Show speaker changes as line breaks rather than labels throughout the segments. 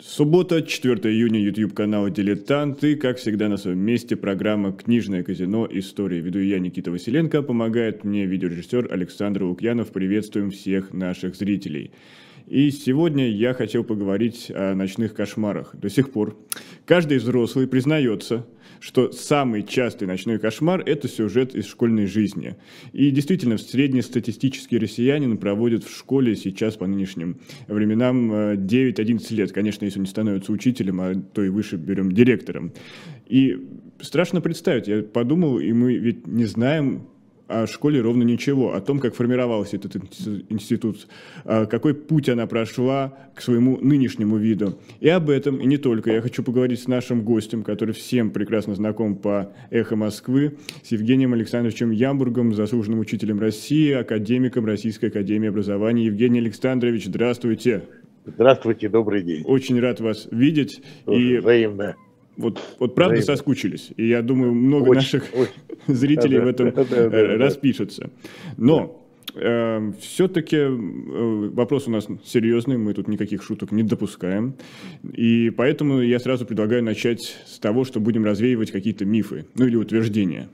Суббота, 4 июня, YouTube канал «Дилетант» и, как всегда, на своем месте программа «Книжное казино. История». Веду я, Никита Василенко, помогает мне видеорежиссер Александр Лукьянов. Приветствуем всех наших зрителей. И сегодня я хотел поговорить о ночных кошмарах. До сих пор каждый взрослый признается, что самый частый ночной кошмар – это сюжет из школьной жизни. И действительно, среднестатистический россиянин проводит в школе сейчас по нынешним временам 9-11 э, лет. Конечно, если он не становится учителем, а то и выше берем директором. И страшно представить, я подумал, и мы ведь не знаем, о школе ровно ничего, о том, как формировался этот институт, а, какой путь она прошла к своему нынешнему виду. И об этом, и не только, я хочу поговорить с нашим гостем, который всем прекрасно знаком по «Эхо Москвы», с Евгением Александровичем Ямбургом, заслуженным учителем России, академиком Российской Академии Образования. Евгений Александрович, здравствуйте.
Здравствуйте, добрый день.
Очень рад вас видеть.
Тоже и взаимно.
Вот, вот правда Взаимно. соскучились. И я думаю, много очень, наших очень. зрителей да, в этом да, да, да, распишется. Но э, все-таки э, вопрос у нас серьезный, мы тут никаких шуток не допускаем. И поэтому я сразу предлагаю начать с того, что будем развеивать какие-то мифы, ну или утверждения.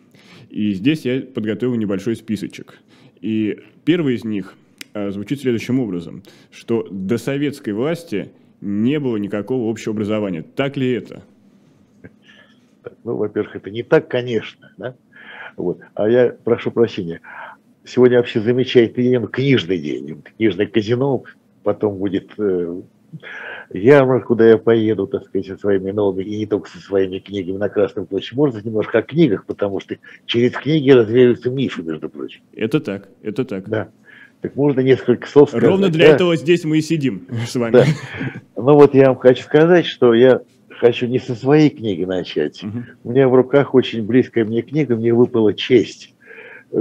И здесь я подготовил небольшой списочек. И первый из них э, звучит следующим образом, что до советской власти не было никакого общего образования. Так ли это?
Ну, во-первых, это не так, конечно, да? Вот. А я прошу прощения. Сегодня вообще замечательный день, книжный день, книжное казино, потом будет э, ярмарка, куда я поеду, так сказать, со своими новыми, и не только со своими книгами на Красном площади. Можно немножко о книгах, потому что через книги развеиваются мифы, между прочим.
Это так, это так.
Да. Так можно несколько слов
сказать. Ровно для да? этого здесь мы и сидим с вами. Да.
Ну вот я вам хочу сказать, что я хочу не со своей книги начать. Угу. У меня в руках очень близкая мне книга, мне выпала честь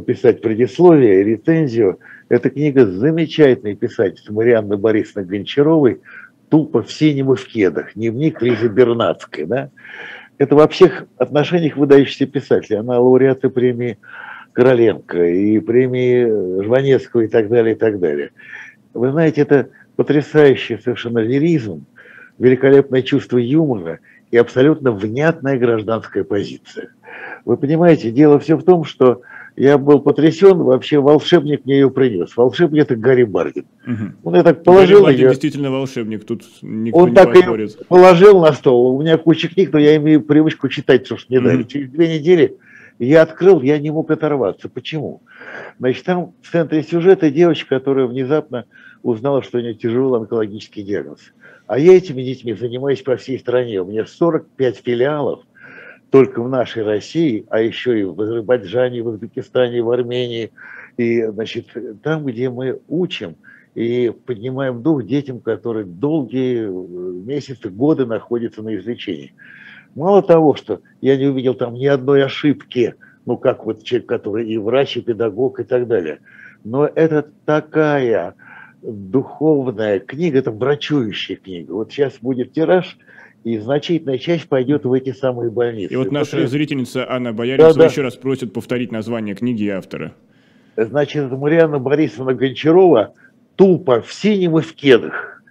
писать предисловие и рецензию. Эта книга замечательной писательницы Марианны Борисовны Гончаровой «Тупо в синем и в кедах», дневник Лизы Бернацкой. Да? Это во всех отношениях выдающийся писатель. Она лауреаты премии Короленко и премии Жванецкого и так далее, и так далее. Вы знаете, это потрясающий совершенно лиризм, великолепное чувство юмора и абсолютно внятная гражданская позиция. Вы понимаете, дело все в том, что я был потрясен, вообще волшебник мне ее принес. Волшебник это Гарри Бардин.
Угу. Он я так положил Гарри ее. действительно волшебник, тут никто
Он
не
так ее положил на стол. У меня куча книг, но я имею привычку читать то, что мне угу. дали. Через две недели я открыл, я не мог оторваться. Почему? Значит, там в центре сюжета девочка, которая внезапно узнала, что у нее тяжелый онкологический диагноз. А я этими детьми занимаюсь по всей стране. У меня 45 филиалов только в нашей России, а еще и в Азербайджане, в Узбекистане, в Армении. И, значит, там, где мы учим и поднимаем дух детям, которые долгие месяцы, годы находятся на излечении. Мало того, что я не увидел там ни одной ошибки, ну, как вот человек, который и врач, и педагог, и так далее. Но это такая духовная книга, это брачующая книга. Вот сейчас будет тираж, и значительная часть пойдет в эти самые больницы.
И вот наша После... зрительница Анна Бояринцева да, да. еще раз просит повторить название книги и автора.
Значит, Марианна Борисовна Гончарова «Тупо в синем и в кедах».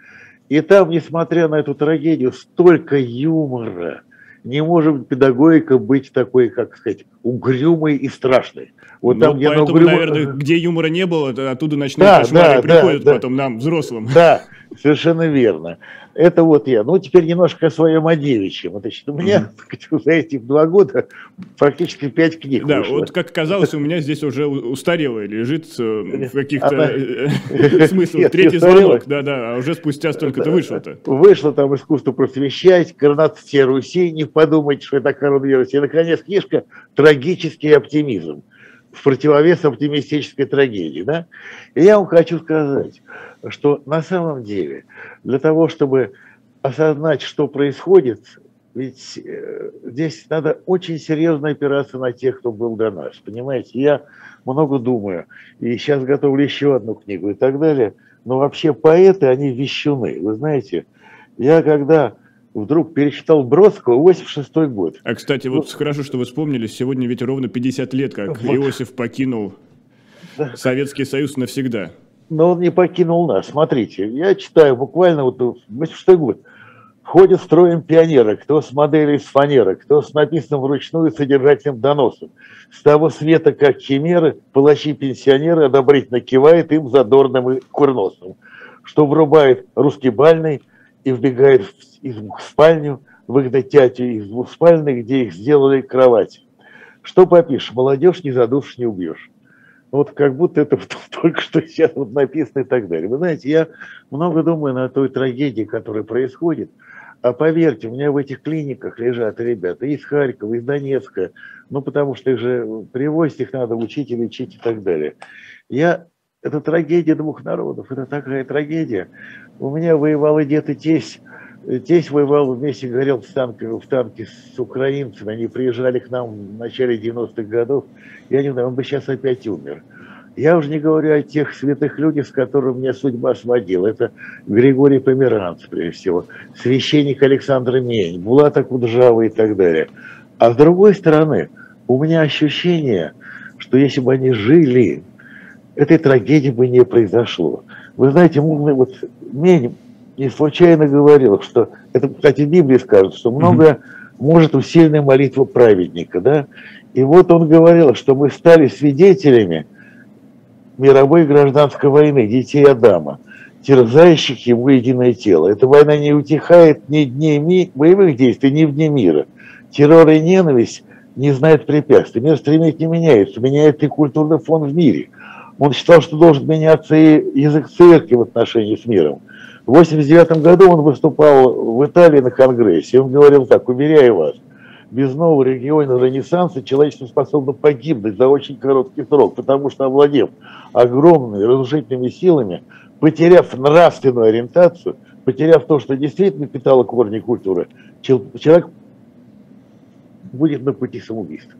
И там, несмотря на эту трагедию, столько юмора. Не может педагогика быть такой, как сказать, угрюмой и страшной.
Вот ну, там, поэтому, угрюмо... наверное, где юмора не было, оттуда ночные да, кошмары да, приходят да, потом да. нам, взрослым.
Да, совершенно верно. Это вот я. Ну, теперь немножко о своем о девичьем. Значит, у меня mm-hmm. за эти два года практически пять книг
Да, вышло. вот как оказалось, у меня здесь уже устарелая лежит э, в каких-то. Э, смыслах. Третий звонок, да-да, а уже спустя столько-то вышло-то.
Вышло там «Искусство просвещать», «Коронация Руси», не подумайте, что это коронавирус. И, наконец, книжка «Трагический оптимизм» в противовес оптимистической трагедии. Да? И я вам хочу сказать, что на самом деле для того, чтобы осознать, что происходит, ведь э, здесь надо очень серьезно опираться на тех, кто был до нас. Понимаете, я много думаю, и сейчас готовлю еще одну книгу и так далее. Но вообще поэты, они вещуны. Вы знаете, я когда вдруг перечитал Бродского 86 год.
А, кстати, вот ну, хорошо, что вы вспомнили, сегодня ведь ровно 50 лет, как вот. Иосиф покинул да. Советский Союз навсегда.
Но он не покинул нас. Смотрите, я читаю буквально вот 86 год. ходят строем пионеры, кто с моделью из фанеры, кто с написанным вручную содержательным доносом. С того света, как химеры, палачи-пенсионеры одобрительно кивает им задорным и курносом, что врубает русский бальный и вбегает в спальню, выгнать тятю из двухспальной, где их сделали кровать. Что попишешь, молодежь не задушишь, не убьешь. Вот как будто это только что сейчас вот написано и так далее. Вы знаете, я много думаю на той трагедии, которая происходит – а поверьте, у меня в этих клиниках лежат ребята из Харькова, из Донецка, ну, потому что их же привозить их надо, учить и лечить и так далее. Я, это трагедия двух народов, это такая трагедия. У меня воевал дед и тесть, тесть воевал вместе, горел в танке, в танке с украинцами, они приезжали к нам в начале 90-х годов, я не знаю, он бы сейчас опять умер. Я уже не говорю о тех святых людях, с которыми меня судьба сводила. Это Григорий Померанц, прежде всего, священник Александр Мень, Булата Куджава и так далее. А с другой стороны, у меня ощущение, что если бы они жили, этой трагедии бы не произошло. Вы знаете, вот Мень не случайно говорил, что, это, кстати, в Библии скажут, что многое может усиленная молитва праведника, да? И вот он говорил, что мы стали свидетелями мировой гражданской войны, детей Адама, терзающих ему единое тело. Эта война не утихает ни дней ми, боевых действий, ни в дне мира. Террор и ненависть не знают препятствий. Мир стремительно меняется, меняется и культурный фон в мире. Он считал, что должен меняться и язык церкви в отношении с миром. В 1989 году он выступал в Италии на Конгрессе. Он говорил так, уверяю вас – без нового регионального ренессанса человечество способно погибнуть за очень короткий срок, потому что овладев огромными разрушительными силами, потеряв нравственную ориентацию, потеряв то, что действительно питало корни культуры, человек будет на пути самоубийства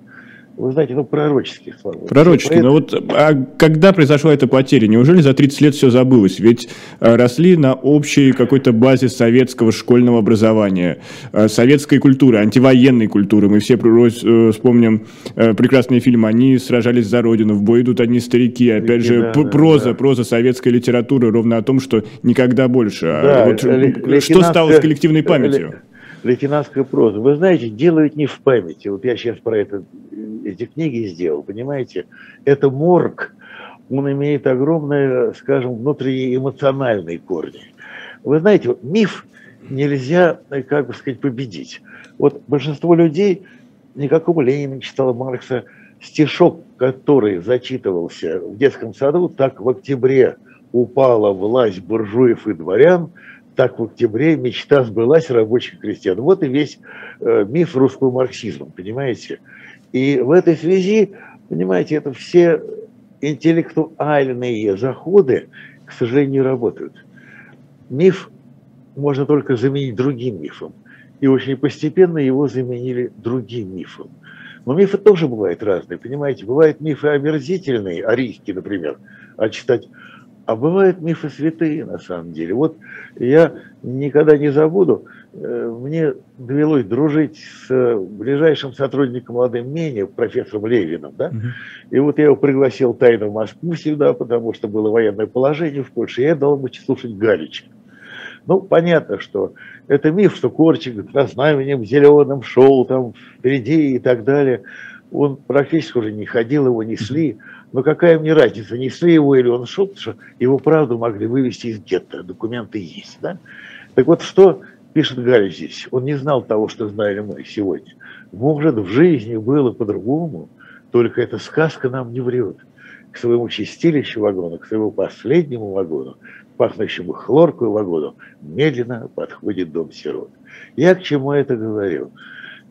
вы знаете, ну, пророческих слова.
Пророческие. Но вот а когда произошла эта потеря? Неужели за 30 лет все забылось? Ведь а, росли на общей какой-то базе советского школьного образования, а, советской культуры, антивоенной культуры. Мы все э, вспомним э, прекрасные фильмы. Они сражались за родину, в бой идут одни старики. Опять же, да, проза, да. проза советской литературы ровно о том, что никогда больше. Да, вот, что стало с коллективной памятью?
Лейтенантская проза. Вы знаете, делают не в памяти. Вот я сейчас про это, эти книги сделал, понимаете? Это морг, он имеет огромные, скажем, внутренние эмоциональные корни. Вы знаете, миф нельзя, как бы сказать, победить. Вот большинство людей, никакого Ленина читала Маркса, стишок, который зачитывался в детском саду, так в октябре упала власть буржуев и дворян – так в октябре мечта сбылась рабочих крестьян. Вот и весь э, миф русского марксизма, понимаете? И в этой связи, понимаете, это все интеллектуальные заходы, к сожалению, работают. Миф можно только заменить другим мифом. И очень постепенно его заменили другим мифом. Но мифы тоже бывают разные, понимаете? Бывают мифы омерзительные, арийские, например, а читать а бывают мифы святые, на самом деле. Вот я никогда не забуду, э, мне довелось дружить с ближайшим сотрудником молодым Мени, профессором Левиным, да? И вот я его пригласил тайно в Москву всегда, потому что было военное положение в Польше, и я дал ему слушать Галича. Ну, понятно, что это миф, что Корчик с знаменем зеленым шел там впереди и так далее. Он практически уже не ходил, его несли. Но какая мне разница, несли его или он шел, что его правду могли вывести из гетто, документы есть. Да? Так вот, что пишет Галя здесь? Он не знал того, что знали мы сегодня. Может, в жизни было по-другому, только эта сказка нам не врет. К своему чистилищу вагона, к своему последнему вагону, пахнущему хлоркой вагону, медленно подходит дом сирот. Я к чему это говорю?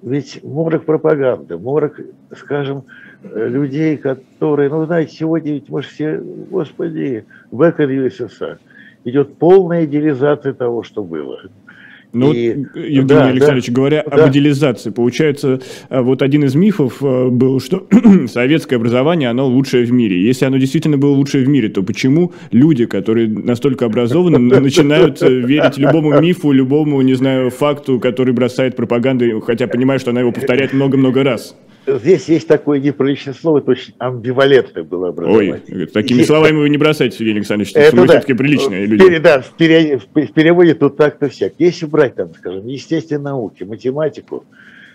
Ведь морок пропаганды, морок, скажем, людей, которые, ну, знаете, сегодня ведь мы же все, господи, в эко идет полная идеализация того, что было.
Ну, и, Евгений да, Александрович, да, говоря да. об идеализации, получается, а, вот один из мифов а, был, что советское образование, оно лучшее в мире. Если оно действительно было лучшее в мире, то почему люди, которые настолько образованы, начинают э, верить любому мифу, любому, не знаю, факту, который бросает пропаганда, хотя понимают, что она его повторяет много-много раз?
Здесь есть такое неприличное слово, это очень амбивалентное было образование.
Ой, такими есть... словами вы не бросайте, Сергей Александрович, это вы да. все-таки приличные люди.
Пере, да, в, пере, в переводе тут так-то всяк. Если брать, там, скажем, естественные науки, математику,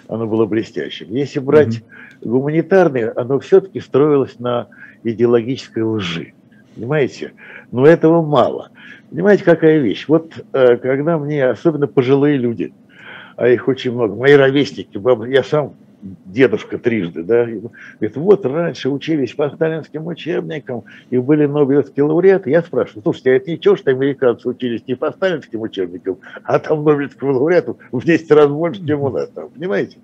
оно было блестящим. Если брать mm-hmm. гуманитарные, оно все-таки строилось на идеологической лжи. Понимаете? Но этого мало. Понимаете, какая вещь? Вот э, когда мне, особенно пожилые люди, а их очень много, мои ровесники, я сам дедушка трижды, да, говорит, вот раньше учились по сталинским учебникам и были Нобелевские лауреаты. Я спрашиваю, слушайте, а это ничего, что американцы учились не по сталинским учебникам, а там Нобелевского лауреатов в 10 раз больше, чем у нас там, понимаете?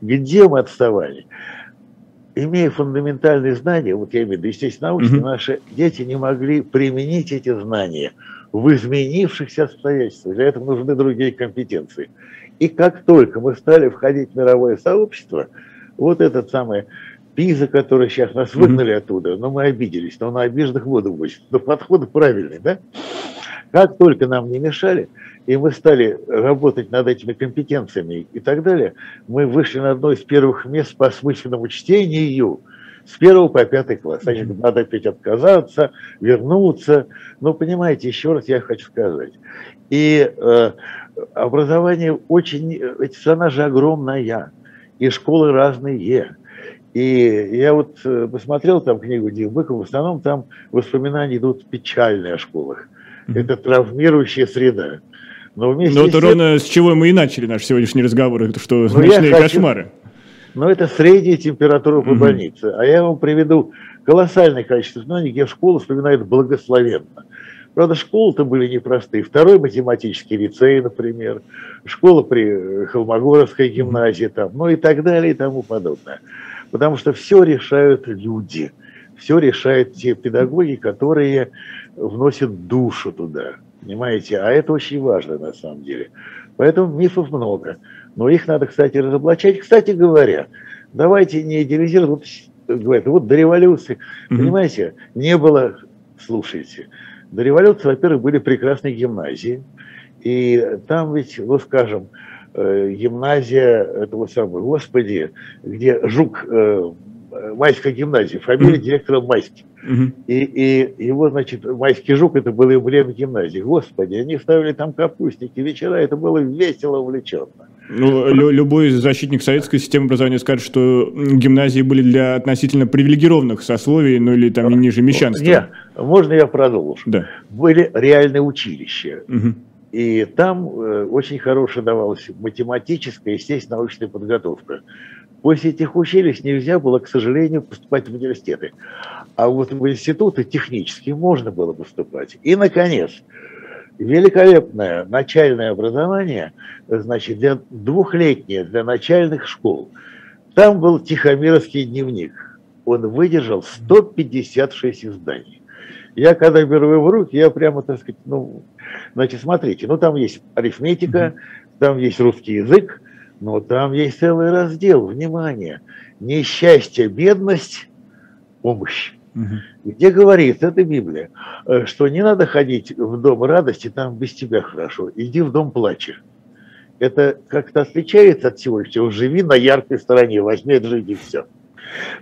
Где мы отставали? Имея фундаментальные знания, вот я имею в виду, естественно, научные, mm-hmm. наши дети не могли применить эти знания в изменившихся обстоятельствах. Для этого нужны другие компетенции. И как только мы стали входить в мировое сообщество, вот этот самый Пиза, который сейчас нас выгнали mm-hmm. оттуда, но мы обиделись, но на обиженных воду будет. Но подход правильный, да? Как только нам не мешали, и мы стали работать над этими компетенциями и так далее, мы вышли на одно из первых мест по смысленному чтению с первого по пятый класс. Значит, надо опять отказаться, вернуться. Но понимаете, еще раз я хочу сказать. И э, образование очень, ведь страна же огромная, и школы разные. И я вот э, посмотрел там книгу Дивбыкова, в основном там воспоминания идут печальные о школах. Это травмирующая среда.
Но вместе Но это ровно с чего мы и начали наш сегодняшний разговор, что ну, ночные хочу... кошмары.
Но это средняя температура по больнице. А я вам приведу колоссальное количество знаний, где школа вспоминает благословенно. Правда, школы-то были непростые. Второй математический лицей, например, школа при Холмогоровской гимназии, там, ну и так далее и тому подобное. Потому что все решают люди, все решают те педагоги, которые вносят душу туда, понимаете? А это очень важно на самом деле. Поэтому мифов много. Но их надо, кстати, разоблачать. Кстати говоря, давайте не идеализировать. Вот, говорят, вот до революции, mm-hmm. понимаете, не было, слушайте, до революции, во-первых, были прекрасные гимназии, и там ведь, ну, скажем, э, гимназия этого самого, господи, где Жук, э, Майская гимназия, фамилия директора Майский. И, и его, значит, Майский Жук, это был эмблем гимназии. Господи, они ставили там капустники, вечера, это было весело, увлеченно.
Ну, лю- любой защитник советской системы образования скажет, что гимназии были для относительно привилегированных сословий, ну или там ниже мещанства.
Нет, можно я продолжу? Да. Были реальные училища. Угу. И там э, очень хорошая давалась математическая, естественно, научная подготовка. После этих училищ нельзя было, к сожалению, поступать в университеты. А вот в институты технические можно было поступать. И, наконец, великолепное начальное образование, значит, для двухлетнее, для начальных школ. Там был Тихомировский дневник. Он выдержал 156 изданий. Я когда беру его в руки, я прямо, так сказать, ну, значит, смотрите, ну там есть арифметика, там есть русский язык, но там есть целый раздел, внимание, несчастье, бедность, помощь. Угу. Где говорится, это Библия, э, что не надо ходить в дом радости, там без тебя хорошо, иди в дом плача. Это как-то отличается от всего, что живи на яркой стороне, возьми от жизни все.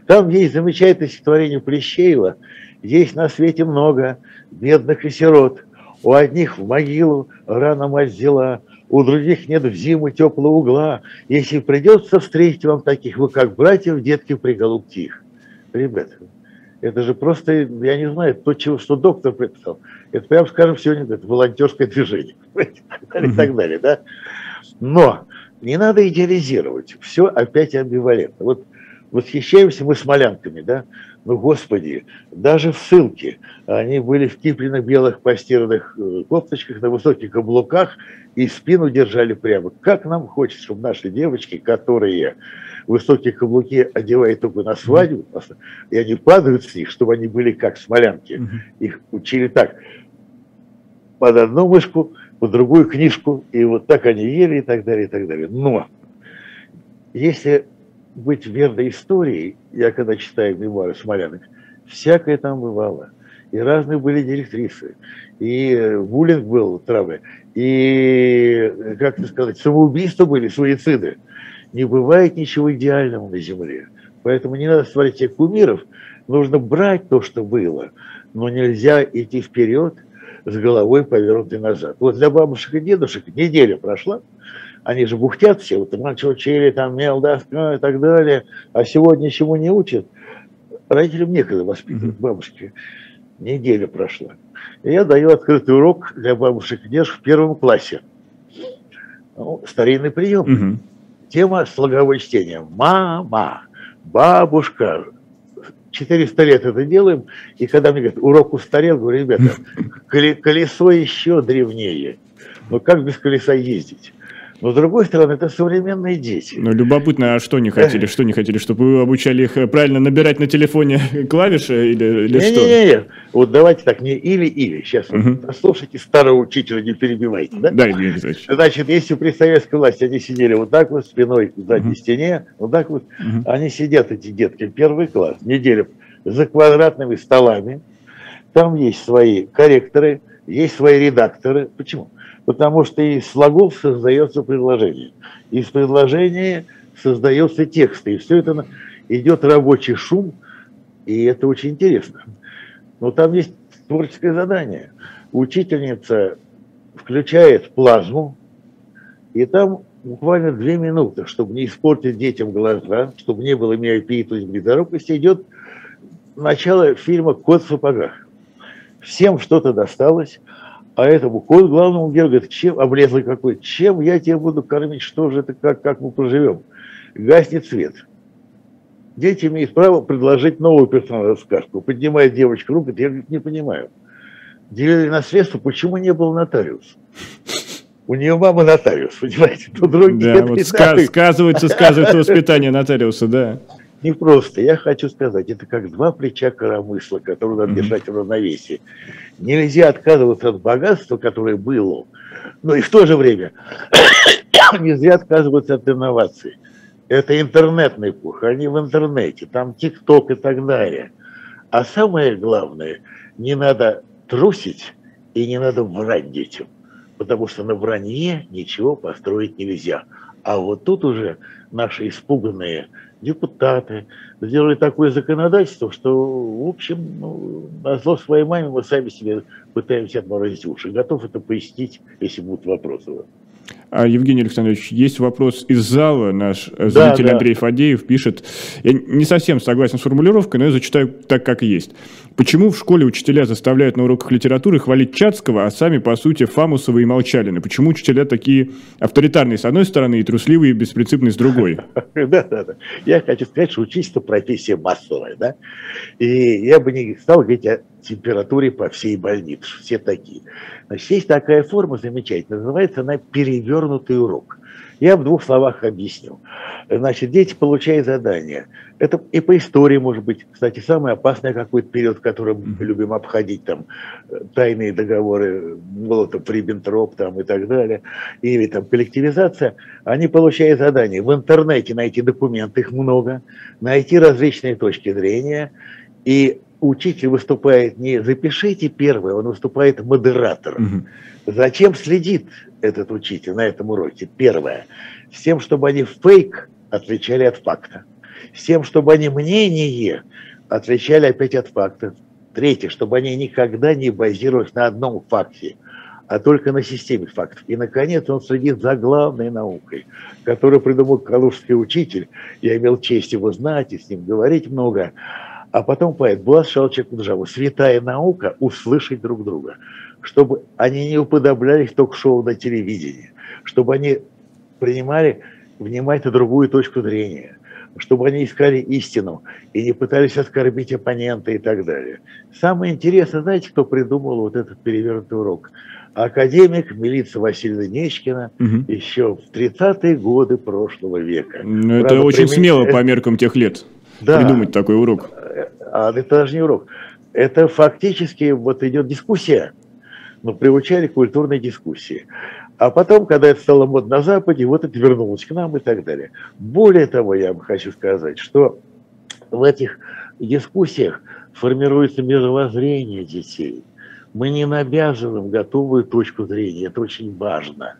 Там есть замечательное стихотворение Плещеева, есть на свете много бедных и сирот, у одних в могилу рано мать взяла, у других нет в зиму теплого угла. Если придется встретить вам таких, вы как братьев, детки, приголубьте их. Ребята, это же просто, я не знаю, то, чего, что доктор приписал. Это, прямо скажем, сегодня это волонтерское движение. И так далее, да? Но не надо идеализировать. Все опять амбивалентно. Вот восхищаемся мы смолянками, да? Ну, господи, даже в ссылке они были в кипленных белых постиранных э, кофточках на высоких каблуках и спину держали прямо. Как нам хочется, чтобы наши девочки, которые высокие каблуки одевают только на свадьбу, и они падают с них, чтобы они были как смолянки. Их учили так, под одну мышку, под другую книжку, и вот так они ели и так далее, и так далее. Но если быть верной истории, я когда читаю мемуары смолянок, всякое там бывало. И разные были директрисы. И буллинг был, травы. И, как сказать, самоубийства были, суициды. Не бывает ничего идеального на Земле. Поэтому не надо створить себе кумиров, нужно брать то, что было, но нельзя идти вперед с головой повернутой назад. Вот для бабушек и дедушек неделя прошла, они же бухтят все, вот раньше учили, там, мел, доска и так далее, а сегодня ничего не учат. Родителям некогда воспитывать, бабушки. Неделя прошла. И я даю открытый урок для бабушек и в первом классе. Ну, старинный прием. Угу. Тема слоговое чтение. Мама, бабушка, 400 лет это делаем, и когда мне говорят, урок устарел, говорю, ребята, колесо еще древнее. Но как без колеса ездить? Но, с другой стороны, это современные дети.
Ну, любопытно, а что не хотели? Что не хотели? Чтобы вы обучали их э, правильно набирать на телефоне клавиши или, или не, что?
Не-не-не, вот давайте так, не или-или. Сейчас угу. послушайте старого учителя, не перебивайте. Да, да Евгений Александрович. Значит, если при советской власти они сидели вот так вот, спиной к задней угу. стене, вот так вот, угу. они сидят, эти детки, первый класс, неделю за квадратными столами, там есть свои корректоры, есть свои редакторы. Почему? Потому что из слогов создается предложение. Из предложения создается текст, и все это идет рабочий шум, и это очень интересно. Но там есть творческое задание. Учительница включает плазму, и там буквально две минуты, чтобы не испортить детям глаза, чтобы не было миопии, то есть близорукости, идет начало фильма «Кот в сапогах». Всем что-то досталось, а этому кот главному герою говорит, чем, облезлый какой, чем я тебя буду кормить, что же это, как, как мы проживем? Гаснет свет. Дети имеют право предложить новую персонажную сказку. Поднимает девочка руку, я говорит, не понимаю. Делили наследство, почему не был нотариус? У нее мама нотариус, понимаете?
Тут другие да, вот ска- сказывается, сказывается воспитание нотариуса, да.
Не просто. Я хочу сказать, это как два плеча коромысла, которые надо держать в равновесии. Нельзя отказываться от богатства, которое было, но и в то же время нельзя отказываться от инноваций. Это интернетная эпоха, они в интернете, там ТикТок и так далее. А самое главное, не надо трусить и не надо врать детям, потому что на вранье ничего построить нельзя. А вот тут уже наши испуганные депутаты сделали такое законодательство, что, в общем, ну, на зло своей маме мы сами себе пытаемся отморозить уши. Готов это пояснить, если будут вопросы.
А, Евгений Александрович, есть вопрос из зала. Наш э, зритель да, да. Андрей Фадеев пишет. Я не совсем согласен с формулировкой, но я зачитаю так, как есть. Почему в школе учителя заставляют на уроках литературы хвалить Чацкого, а сами, по сути, Фамусова и Молчалины? Почему учителя такие авторитарные с одной стороны и трусливые и беспринципные с другой?
Да, да, да. Я хочу сказать, что учительство профессия массовая, да? И я бы не стал говорить о температуре по всей больнице. Все такие. Значит, есть такая форма замечательная, называется она перевернутый урок. Я в двух словах объясню. Значит, дети получают задания. Это и по истории, может быть, кстати, самый опасный какой-то период, который мы любим обходить, там, тайные договоры, Молотов, Риббентроп, там, и так далее, или там коллективизация, они получают задания в интернете найти документы, их много, найти различные точки зрения, и учитель выступает не запишите первое, он выступает модератором. Угу. Зачем следит этот учитель на этом уроке? Первое. С тем, чтобы они фейк отличали от факта. С тем, чтобы они мнение отличали опять от факта. Третье, чтобы они никогда не базировались на одном факте, а только на системе фактов. И, наконец, он следит за главной наукой, которую придумал калужский учитель. Я имел честь его знать и с ним говорить много а потом поэт Шалчек Куджаву. Святая наука – услышать друг друга, чтобы они не уподоблялись ток-шоу на телевидении, чтобы они принимали внимательно другую точку зрения, чтобы они искали истину и не пытались оскорбить оппонента и так далее. Самое интересное, знаете, кто придумал вот этот перевернутый урок? академик милиция Васильевна Нечкина угу. еще в 30-е годы прошлого века.
Ну, это очень примен... смело по меркам тех лет да. придумать такой урок.
А это даже не урок. Это фактически вот идет дискуссия. Мы приучали к культурной дискуссии. А потом, когда это стало модно на Западе, вот это вернулось к нам и так далее. Более того, я вам хочу сказать, что в этих дискуссиях формируется мировоззрение детей. Мы не навязываем готовую точку зрения, это очень важно.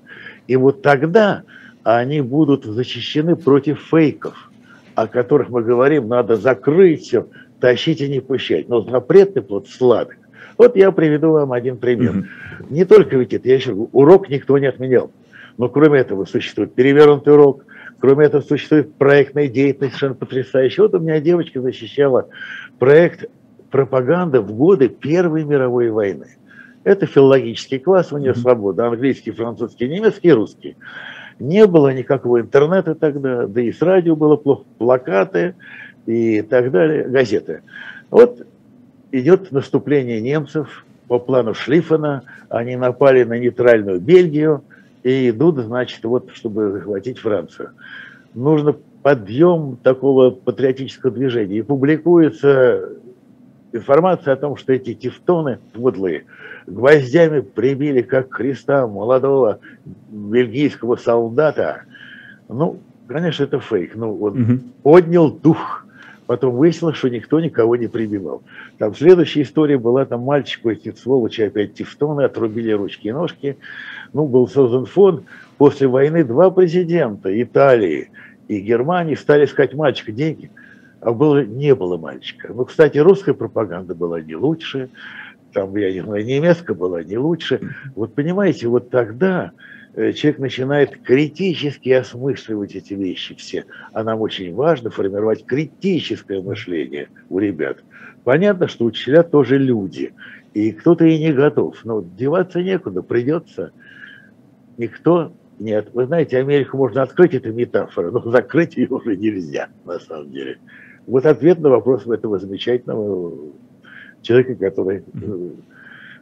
И вот тогда они будут защищены против фейков, о которых мы говорим, надо закрыть все, тащить и не пущать. Но запретный плод сладок. Вот я приведу вам один пример. Mm-hmm. Не только ведь это, я еще урок никто не отменял. Но кроме этого существует перевернутый урок, кроме этого существует проектная деятельность совершенно потрясающая. Вот у меня девочка защищала проект пропаганды в годы Первой мировой войны. Это филологический класс, у нее mm-hmm. свобода, английский, французский, немецкий, русский. Не было никакого интернета тогда, да и с радио было плохо, плакаты и так далее, газеты. Вот идет наступление немцев по плану Шлиффена, они напали на нейтральную Бельгию – и идут, значит, вот, чтобы захватить Францию. Нужно подъем такого патриотического движения. И публикуется информация о том, что эти тевтоны подлые гвоздями прибили как Христа молодого бельгийского солдата. Ну, конечно, это фейк. Ну, он угу. поднял дух Потом выяснилось, что никто никого не прибивал. Там следующая история была, там мальчику эти сволочи опять тефтоны, отрубили ручки и ножки. Ну, был создан фонд. После войны два президента Италии и Германии стали искать мальчика деньги, а было, не было мальчика. Ну, кстати, русская пропаганда была не лучше, там, я не знаю, немецкая была не лучше. Вот понимаете, вот тогда Э, человек начинает критически осмысливать эти вещи все. А нам очень важно формировать критическое мышление у ребят. Понятно, что учителя тоже люди, и кто-то и не готов. Но деваться некуда, придется. Никто нет. Вы знаете, Америку можно открыть, это метафора, но закрыть ее уже нельзя, на самом деле. Вот ответ на вопрос этого замечательного человека, который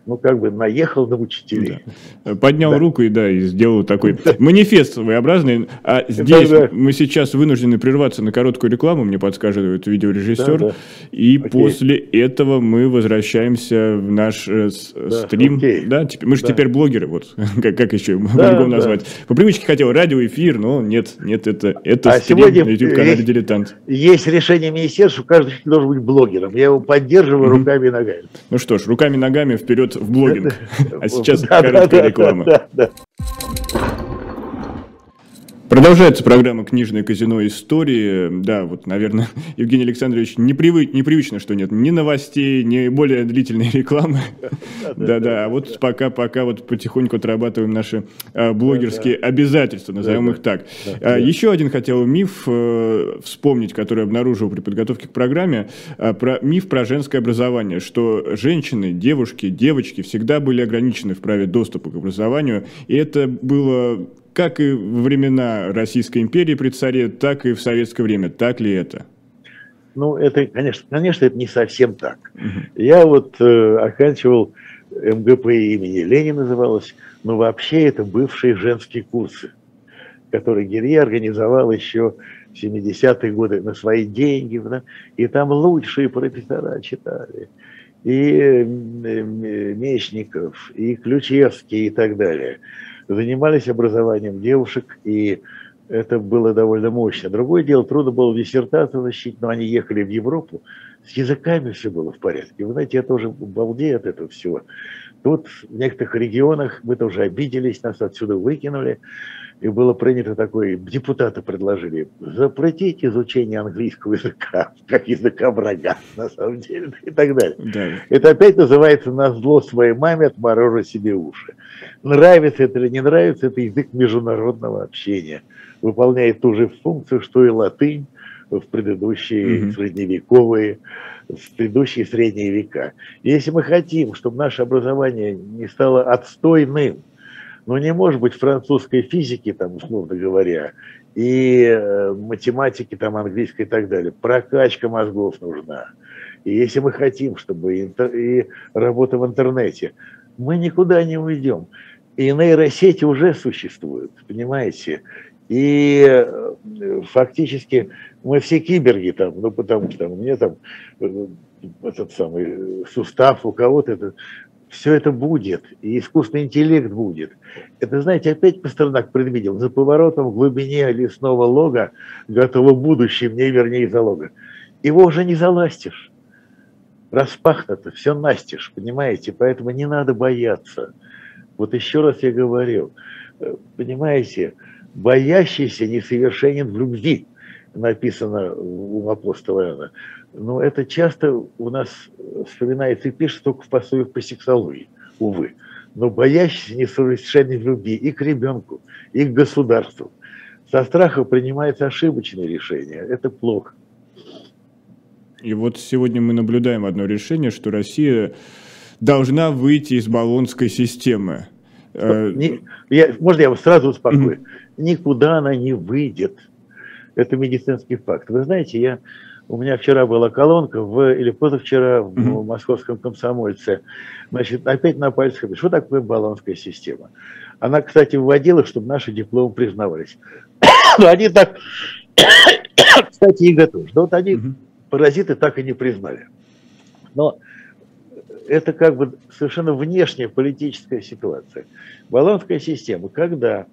ну, как бы наехал на учителей.
Да. Поднял да. руку и, да, и сделал такой манифест своеобразный. А здесь да, да. мы сейчас вынуждены прерваться на короткую рекламу, мне подсказывает видеорежиссер. Да, да. И Окей. после этого мы возвращаемся в наш э, да, стрим. Окей. Да, теперь, мы же да. теперь блогеры, вот, как, как еще да, по-другому да. назвать. По привычке хотел радиоэфир, но нет, нет, это, это
а стрим сегодня на YouTube-канале «Дилетант». Есть решение министерства, каждый должен быть блогером. Я его поддерживаю mm-hmm. руками и ногами.
Ну что ж, руками и ногами вперед в блогинг. А сейчас короткая реклама. Продолжается программа «Книжное казино. Истории». Да, вот, наверное, Евгений Александрович непривы... непривычно, что нет ни новостей, ни более длительной рекламы. Да-да, а вот пока, пока вот потихоньку отрабатываем наши а, блогерские обязательства, назовем их так. А, еще один хотел миф э, вспомнить, который обнаружил при подготовке к программе, а, про миф про женское образование, что женщины, девушки, девочки всегда были ограничены в праве доступа к образованию, и это было как и во времена Российской империи при царе, так и в советское время. Так ли это?
Ну, это, конечно, конечно, это не совсем так. Угу. Я вот э, оканчивал МГП имени Ленина называлось, но вообще это бывшие женские курсы, которые Герье организовал еще в 70-е годы на свои деньги, да, и там лучшие профессора читали, и Мечников, и Ключевский, и так далее занимались образованием девушек, и это было довольно мощно. Другое дело, трудно было диссертацию защитить, но они ехали в Европу, с языками все было в порядке. Вы знаете, я тоже балдею от этого всего. Тут в некоторых регионах мы тоже обиделись, нас отсюда выкинули, и было принято такое, депутаты предложили запретить изучение английского языка, как языка врага, на самом деле, и так далее. Да. Это опять называется «на зло своей маме отморожу себе уши». Нравится это или не нравится, это язык международного общения. Выполняет ту же функцию, что и латынь в предыдущие mm-hmm. средневековые, в предыдущие средние века. Если мы хотим, чтобы наше образование не стало отстойным, ну не может быть французской физики, там, условно говоря, и э, математики, там, английской и так далее. Прокачка мозгов нужна. И если мы хотим, чтобы интер... и работа в интернете, мы никуда не уйдем. И нейросети уже существуют, понимаете? И э, фактически мы все киберги там, ну потому что там, меня там э, этот самый сустав, у кого-то это, все это будет, и искусственный интеллект будет. Это, знаете, опять Пастернак предвидел, за поворотом в глубине лесного лога готово будущее, мне вернее залога. Его уже не заластишь. Распахнуто, все настежь, понимаете? Поэтому не надо бояться. Вот еще раз я говорю, э, понимаете, боящийся несовершенен в любви, написано у апостола Иоанна. Но это часто у нас вспоминается и пишется только в пособиях по сексологии, увы. Но боящийся несовершенен в любви и к ребенку, и к государству. Со страха принимается ошибочное решение. Это плохо.
И вот сегодня мы наблюдаем одно решение, что Россия должна выйти из баллонской системы.
Э, не, я, можно я вас сразу успокою? Mm-hmm. Никуда она не выйдет. Это медицинский факт. Вы знаете, я, у меня вчера была колонка, в, или позавчера в, mm-hmm. в московском комсомольце. Значит, опять на пальцах, что такое баллонская система? Она, кстати, вводила, чтобы наши дипломы признавались. Но они так, кстати, и готовы. Но вот они, mm-hmm. паразиты, так и не признали. Но это как бы совершенно внешняя политическая ситуация. Баллонская система, когда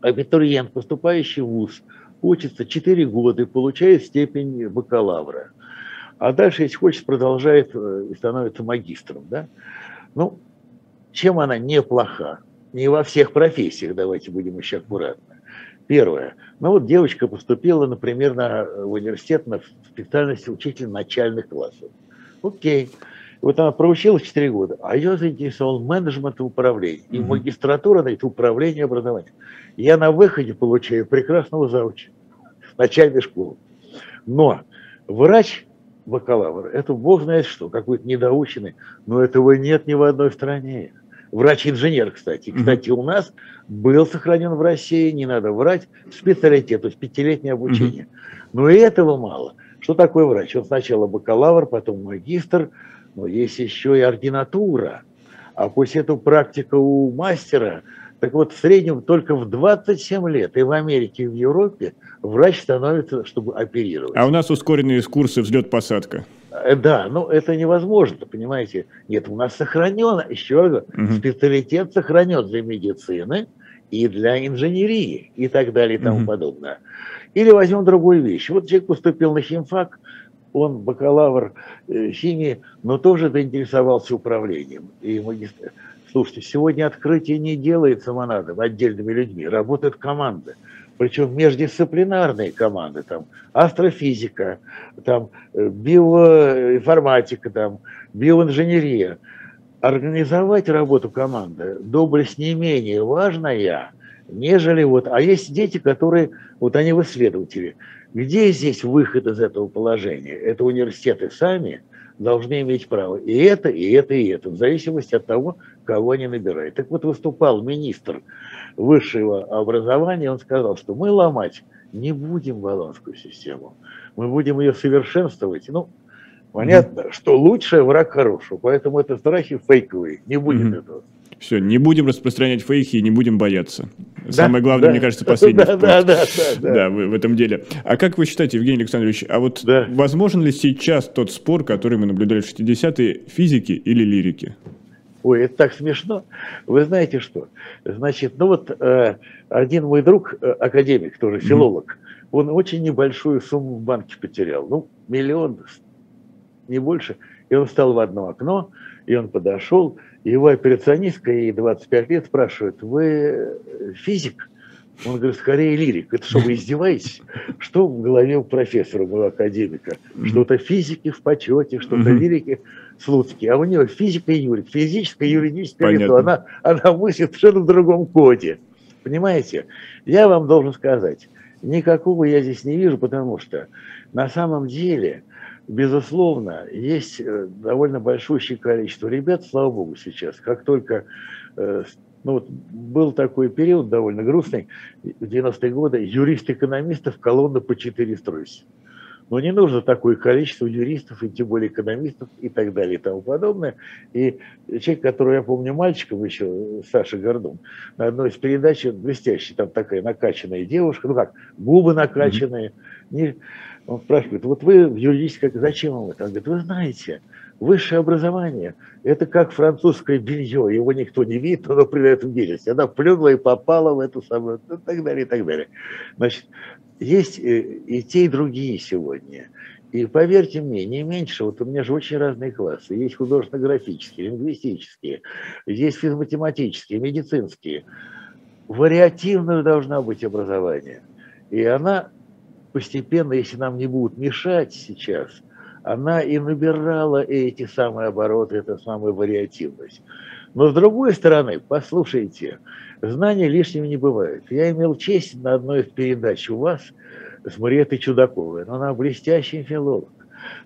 абитуриент, поступающий в ВУЗ, учится 4 года и получает степень бакалавра, а дальше, если хочет, продолжает э, и становится магистром. Да? Ну, чем она неплоха? Не во всех профессиях, давайте будем еще аккуратны. Первое. Ну вот девочка поступила, например, на, в университет на специальность учитель начальных классов. Окей. Вот она проучилась 4 года, а ее заинтересовал менеджмент и управление. И магистратура, это управление образованием. Я на выходе получаю прекрасного зауча, начальной школы. Но врач бакалавр, это бог знает что, какой-то недоученный, но этого нет ни в одной стране. Врач-инженер, кстати. Кстати, у нас был сохранен в России, не надо врать, специалитет, то есть пятилетнее обучение. Но и этого мало. Что такое врач? Он сначала бакалавр, потом магистр, но есть еще и ординатура. А после этого практика у мастера, так вот в среднем только в 27 лет и в Америке, и в Европе врач становится, чтобы оперировать.
А у нас ускоренные курсы взлет-посадка.
Э, да, но это невозможно, понимаете. Нет, у нас сохранен, еще раз, угу. специалитет сохранен для медицины и для инженерии и так далее и тому угу. подобное. Или возьмем другую вещь. Вот человек поступил на химфак, он бакалавр э, химии, но тоже заинтересовался управлением. И магистр... Слушайте, сегодня открытие не делается монадом отдельными людьми, работают команды. Причем междисциплинарные команды, там астрофизика, там э, биоинформатика, там биоинженерия. Организовать работу команды доблесть не менее важная, нежели вот... А есть дети, которые, вот они в исследователи, где здесь выход из этого положения? Это университеты сами должны иметь право. И это, и это, и это, в зависимости от того, кого они набирают. Так вот, выступал министр высшего образования, он сказал, что мы ломать не будем баллонскую систему, мы будем ее совершенствовать. Ну, понятно, mm-hmm. что лучший враг хорошего, поэтому это страхи фейковые, не будет mm-hmm. этого.
Все, не будем распространять фейки и не будем бояться. Да, Самое главное, да, мне кажется, последний да, да, да, да, да. в, в этом деле. А как вы считаете, Евгений Александрович, а вот да. возможен ли сейчас тот спор, который мы наблюдали в 60-е, физики или лирики?
Ой, это так смешно. Вы знаете что? Значит, ну вот э, один мой друг, э, академик, тоже филолог, mm-hmm. он очень небольшую сумму в банке потерял. Ну, миллион, не больше. И он встал в одно окно, и он подошел, его операционистка, ей 25 лет, спрашивает, вы физик? Он говорит, скорее лирик. Это что, вы издеваетесь? Что в голове у профессора, у академика? Что-то физики в почете, что-то лирики Слуцкий. А у него физика и юрик. Физическое, юридическое лицо. Она, она мыслит совершенно в другом коде. Понимаете? Я вам должен сказать, никакого я здесь не вижу, потому что на самом деле – безусловно, есть э, довольно большущее количество ребят, слава богу, сейчас. Как только э, ну вот был такой период довольно грустный, в 90-е годы, юрист-экономистов колонна по 4 стройся. Но не нужно такое количество юристов, и тем более экономистов, и так далее, и тому подобное. И человек, которого я помню мальчиком еще, Саша Гордон, на одной из передач, блестящий, там такая накачанная девушка, ну как, губы накачанные, не, он спрашивает, вот вы в юридической, зачем вам это? Он говорит, вы знаете, высшее образование – это как французское белье, его никто не видит, но при этом видит. Она плюнула и попала в эту самую, и так далее, и так далее. Значит, есть э, и те, и другие сегодня. И поверьте мне, не меньше, вот у меня же очень разные классы. Есть художественно-графические, лингвистические, есть физматематические, медицинские. вариативное должна быть образование. И она постепенно, если нам не будут мешать сейчас, она и набирала эти самые обороты, эту самую вариативность. Но с другой стороны, послушайте, знания лишними не бывают. Я имел честь на одной из передач у вас с Мариетой Чудаковой, но она блестящий филолог.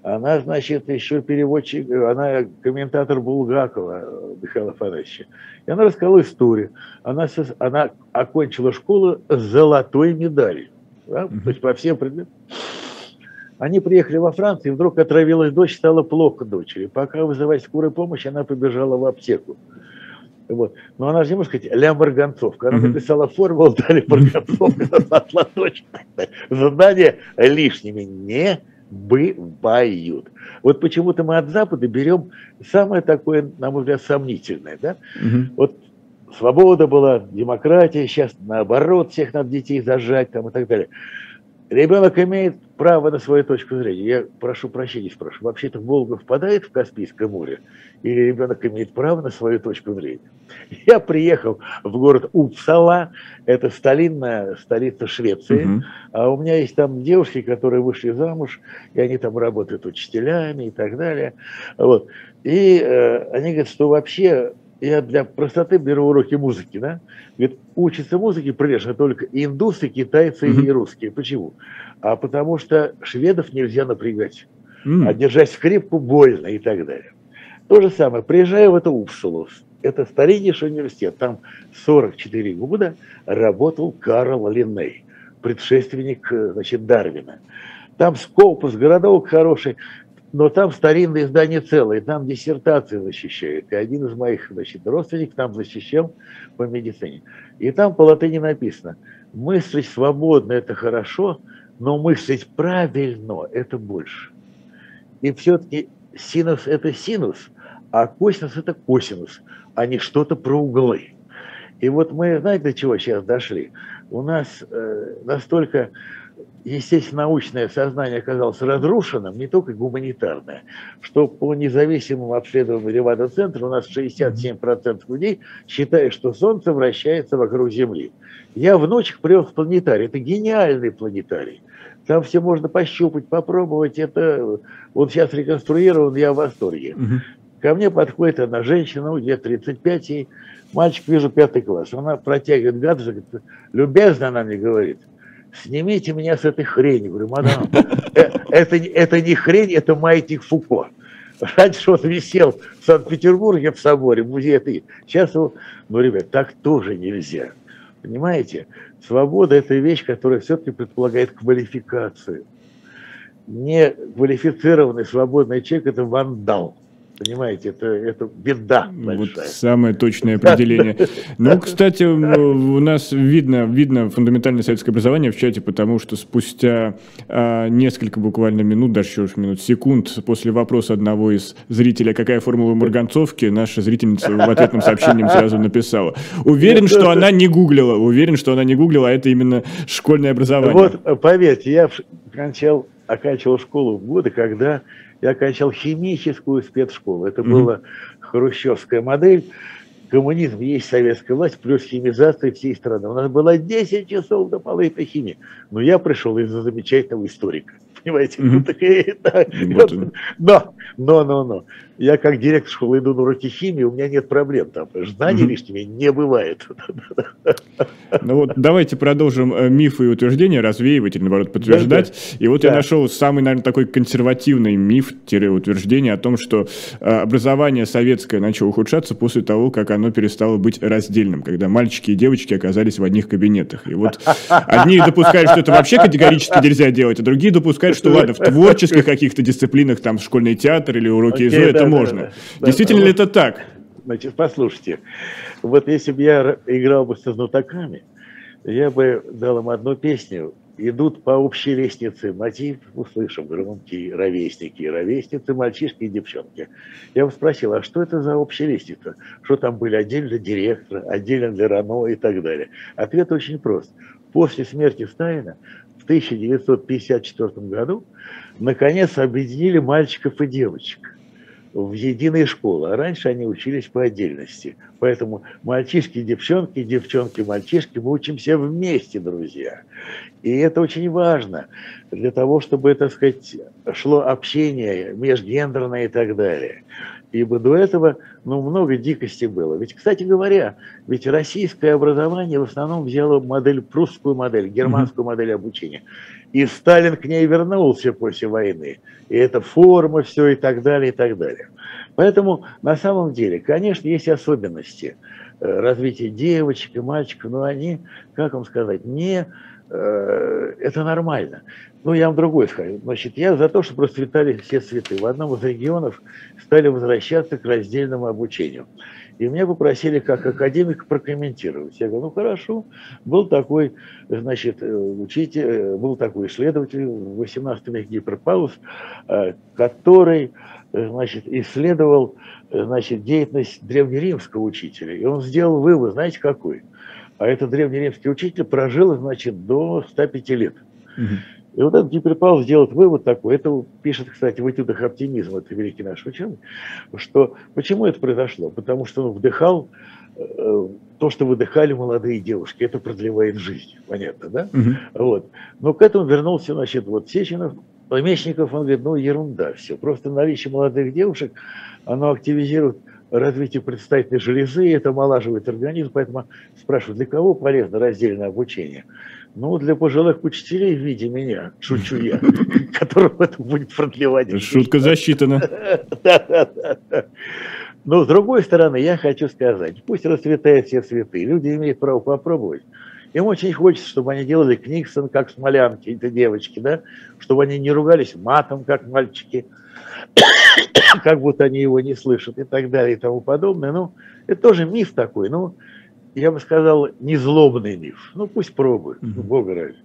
Она, значит, еще переводчик, она комментатор Булгакова Михаила Афанасьевича. И она рассказала историю. Она, она окончила школу с золотой медалью. Да? То есть по всем предметам. Они приехали во Францию, и вдруг отравилась дочь, стало плохо дочери. Пока вызывать скорую помощь, она побежала в аптеку. Вот. Но она же не может сказать ля марганцовка. Она написала формулу, дали марганцовка, отла дочь. Задания лишними не бывают. Вот почему-то мы от Запада берем самое такое, на мой взгляд, сомнительное. Да? Угу. Вот свобода была, демократия, сейчас наоборот, всех надо детей зажать там, и так далее. Ребенок имеет право на свою точку зрения. Я прошу прощения, спрашиваю. Вообще-то Волга впадает в Каспийское море? Или ребенок имеет право на свою точку зрения? Я приехал в город Упсала, это старинная столица Швеции. Угу. А у меня есть там девушки, которые вышли замуж, и они там работают учителями и так далее. Вот. И э, они говорят, что вообще я для простоты беру уроки музыки, да? Говорит, учатся музыке прилежно только индусы, китайцы mm-hmm. и русские. Почему? А потому что шведов нельзя напрягать. Mm-hmm. А держать скрипку больно и так далее. То же самое. Приезжаю в это Упсулу. Это старейший университет. Там 44 года работал Карл Линней, предшественник э, значит, Дарвина. Там скопус, городок хороший но там старинное издание целое, там диссертации защищают. И один из моих значит, родственников там защищал по медицине. И там по латыни написано, мыслить свободно – это хорошо, но мыслить правильно – это больше. И все-таки синус – это синус, а косинус – это косинус, а не что-то про углы. И вот мы, знаете, до чего сейчас дошли? У нас э, настолько естественно, научное сознание оказалось разрушенным, не только гуманитарное, что по независимому обследованию Левада-центра у нас 67% людей считают, что Солнце вращается вокруг Земли. Я внучек привез в планетарий. Это гениальный планетарий. Там все можно пощупать, попробовать. Это вот сейчас реконструирован, я в восторге. Ко мне подходит одна женщина, где-то 35, и мальчик, вижу, пятый класс. Она протягивает гаджет, любезно она мне говорит – снимите меня с этой хрени. Говорю, мадам, э, это, это не хрень, это маятник Фуко. Раньше он висел в Санкт-Петербурге в соборе, музей это. Сейчас его, ну, ребят, так тоже нельзя. Понимаете? Свобода – это вещь, которая все-таки предполагает квалификацию. Не квалифицированный свободный человек – это вандал. Понимаете, это, это беда большая.
Вот самое точное определение. Ну, кстати, у нас видно, видно фундаментальное советское образование в чате, потому что спустя а, несколько буквально минут, даже еще минут, секунд после вопроса одного из зрителей, какая формула марганцовки, наша зрительница в ответном сообщении сразу написала. Уверен, что она не гуглила, уверен, что она не гуглила, а это именно школьное образование.
Вот, поверьте, я окончал, оканчивал школу в годы, когда я окончал химическую спецшколу. Это mm-hmm. была хрущевская модель. Коммунизм есть советская власть, плюс химизация всей страны. У нас было 10 часов до половины химии. Но я пришел из-за замечательного историка. Понимаете? Mm-hmm. Но, но, но я как директор школы иду на уроки химии, у меня нет проблем там. Знаний mm-hmm. лишними не бывает.
Ну вот давайте продолжим э, мифы и утверждения, развеивать или наоборот подтверждать. Да, да. И вот да. я нашел самый, наверное, такой консервативный миф-утверждение о том, что э, образование советское начало ухудшаться после того, как оно перестало быть раздельным, когда мальчики и девочки оказались в одних кабинетах. И вот одни допускают, что это вообще категорически нельзя делать, а другие допускают, что ладно, в творческих каких-то дисциплинах, там школьный театр или уроки ИЗО, это можно. Да, Действительно да, ли это так?
Значит, послушайте, вот если бы я играл бы со знатоками, я бы дал им одну песню, идут по общей лестнице, мотив услышим, громкие ровесники, ровесницы, мальчишки и девчонки. Я бы спросил, а что это за общая лестница? Что там были отдельно директора, отдельно для РАНО и так далее? Ответ очень прост. После смерти Сталина в 1954 году наконец объединили мальчиков и девочек в единые школы, а раньше они учились по отдельности. Поэтому мальчишки, девчонки, девчонки, мальчишки, мы учимся вместе, друзья. И это очень важно для того, чтобы, так сказать, шло общение межгендерное и так далее. Ибо до этого ну, много дикости было. Ведь, кстати говоря, ведь российское образование в основном взяло модель, прусскую модель, германскую модель обучения. И Сталин к ней вернулся после войны. И это форма, все и так далее, и так далее. Поэтому на самом деле, конечно, есть особенности э, развития девочек и мальчиков, но они, как вам сказать, не э, это нормально. Ну, я вам другой скажу. Значит, я за то, чтобы расцветали все цветы. В одном из регионов стали возвращаться к раздельному обучению. И меня попросили как академика прокомментировать. Я говорю, ну хорошо, был такой, значит, э, учитель, э, был такой исследователь в 18 веке Гиперпаус, э, который, значит, исследовал, значит, деятельность древнеримского учителя. И он сделал вывод, знаете, какой? А этот древнеримский учитель прожил, значит, до 105 лет. Угу. И вот этот Гиперпаус делает вывод такой, это пишет, кстати, в этюдах оптимизм, это великий наш ученый, что почему это произошло? Потому что он вдыхал э, то, что выдыхали молодые девушки, это продлевает жизнь, понятно, да? Угу. Вот. Но к этому вернулся, значит, вот Сеченов, Мечников, он говорит, ну ерунда все, просто наличие молодых девушек, оно активизирует развитие предстательной железы, это омолаживает организм, поэтому спрашивают, для кого полезно раздельное обучение? Ну, для пожилых учителей в виде меня, шучу я, которым это будет продлевать.
Шутка засчитана.
Но с другой стороны, я хочу сказать, пусть расцветают все цветы, люди имеют право попробовать. Им очень хочется, чтобы они делали Книксон, как смолянки, эти девочки, да, чтобы они не ругались матом, как мальчики, как будто они его не слышат и так далее и тому подобное. Ну, это тоже миф такой. Ну, я бы сказал, не злобный миф. Ну, пусть пробует, угу. бога ради.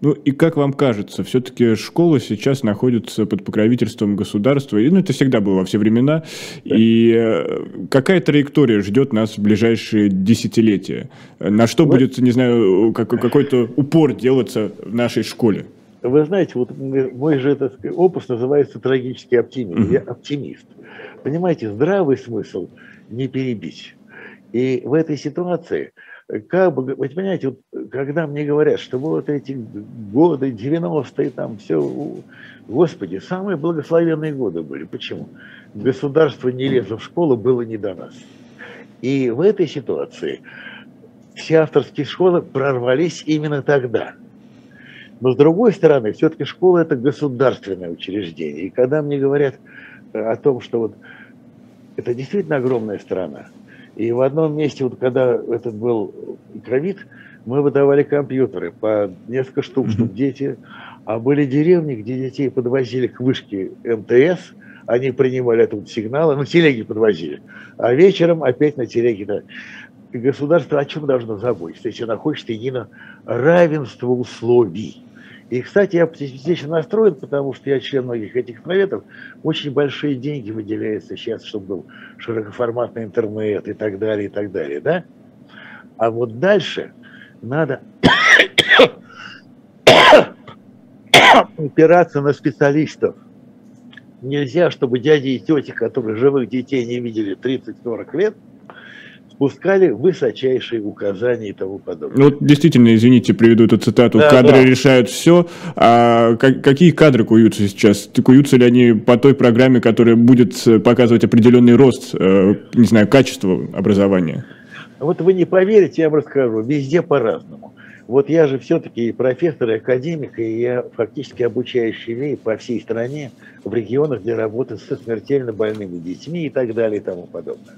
Ну и как вам кажется, все-таки школа сейчас находится под покровительством государства, и ну, это всегда было во все времена, да. и э, какая траектория ждет нас в ближайшие десятилетия? На что Вы... будет, не знаю, какой-то упор делаться в нашей школе?
Вы знаете, вот мой же этот опус называется трагический оптимизм. Угу. Я оптимист. Понимаете, здравый смысл не перебить. И в этой ситуации, как бы, вы понимаете, вот, когда мне говорят, что вот эти годы, 90-е, там все, господи, самые благословенные годы были. Почему? Государство не лезло в школу, было не до нас. И в этой ситуации все авторские школы прорвались именно тогда. Но с другой стороны, все-таки школа – это государственное учреждение. И когда мне говорят о том, что вот это действительно огромная страна, и в одном месте, вот когда этот был ковид, мы выдавали компьютеры по несколько штук, чтобы дети... А были деревни, где детей подвозили к вышке МТС, они принимали этот сигнал, ну, телеги подвозили. А вечером опять на телеге. И государство о чем должно заботиться, если оно хочет едино равенство условий? И, кстати, я оптимистично настроен, потому что я член многих этих проектов. Очень большие деньги выделяются сейчас, чтобы был широкоформатный интернет и так далее, и так далее, да? А вот дальше надо опираться на специалистов. Нельзя, чтобы дяди и тети, которые живых детей не видели 30-40 лет – пускали высочайшие указания и тому подобное.
Ну, вот действительно, извините, приведу эту цитату. Да, кадры да. решают все. А какие кадры куются сейчас? Куются ли они по той программе, которая будет показывать определенный рост, э, не знаю, качества образования?
Вот вы не поверите, я вам расскажу. Везде по-разному. Вот я же все-таки профессор и академик, и я фактически обучающий лей по всей стране, в регионах, где работают со смертельно больными детьми и так далее и тому подобное.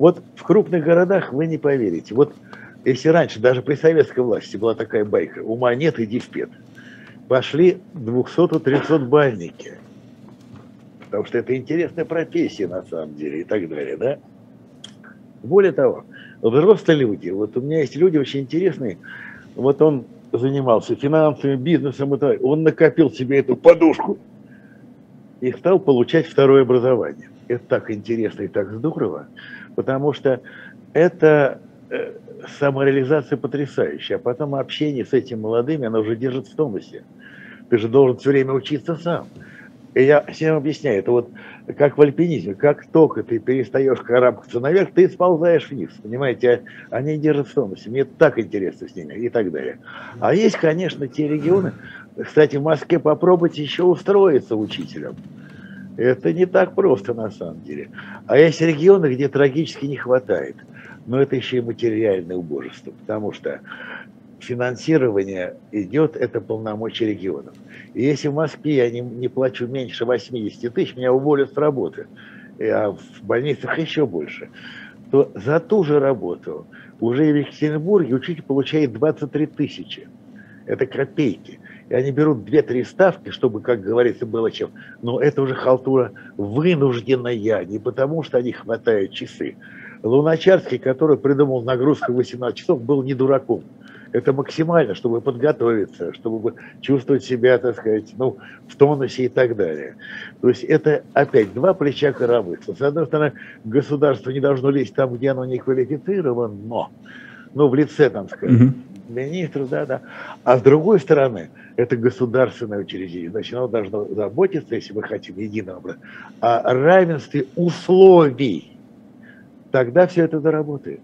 Вот в крупных городах вы не поверите. Вот если раньше, даже при советской власти была такая байка, ума нет, иди в пед. Пошли 200-300 бальники. Потому что это интересная профессия на самом деле и так далее, да? Более того, взрослые люди, вот у меня есть люди очень интересные, вот он занимался финансами, бизнесом, и так, он накопил себе эту подушку и стал получать второе образование. Это так интересно и так здорово потому что это э, самореализация потрясающая, а потом общение с этими молодыми, оно уже держит в тонусе. Ты же должен все время учиться сам. И я всем объясняю, это вот как в альпинизме, как только ты перестаешь карабкаться наверх, ты сползаешь вниз, понимаете, а они держат в тонусе, мне так интересно с ними и так далее. А есть, конечно, те регионы, кстати, в Москве попробуйте еще устроиться учителем. Это не так просто на самом деле. А есть регионы, где трагически не хватает. Но это еще и материальное убожество, потому что финансирование идет, это полномочия регионов. И если в Москве я не, не плачу меньше 80 тысяч, меня уволят с работы, а в больницах еще больше, то за ту же работу уже в Екатеринбурге учитель получает 23 тысячи. Это копейки. И они берут 2-3 ставки, чтобы, как говорится, было чем. Но это уже халтура вынужденная, не потому что они хватают часы. Луначарский, который придумал нагрузку 18 часов, был не дураком. Это максимально, чтобы подготовиться, чтобы чувствовать себя, так сказать, ну, в тонусе и так далее. То есть это опять два плеча коромысла. С одной стороны, государство не должно лезть там, где оно не квалифицировано, ну, в лице, там сказать, угу. министров, да, да. А с другой стороны, это государственное учреждение. Значит, оно должно заботиться, если мы хотим единого, о равенстве условий. Тогда все это заработает.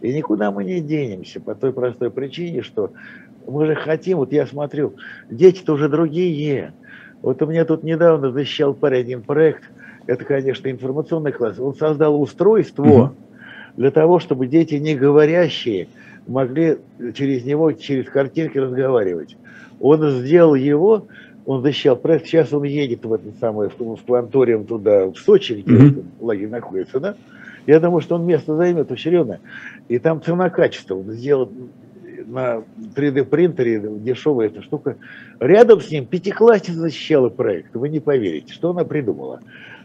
И никуда мы не денемся по той простой причине, что мы же хотим, вот я смотрю, дети-то уже другие. Вот у меня тут недавно защищал парень один проект, это, конечно, информационный класс. Он создал устройство mm-hmm. для того, чтобы дети не говорящие могли через него, через картинки разговаривать. Он сделал его, он защищал проект, сейчас он едет в этот самый, в, в планториум туда, в Сочи, где mm-hmm. лагерь находится, да? Я думаю, что он место займет очередное. И там цена-качество. Он сделал на 3D принтере дешевая эта штука. Рядом с ним пятиклассница защищала проект. Вы не поверите, что она придумала.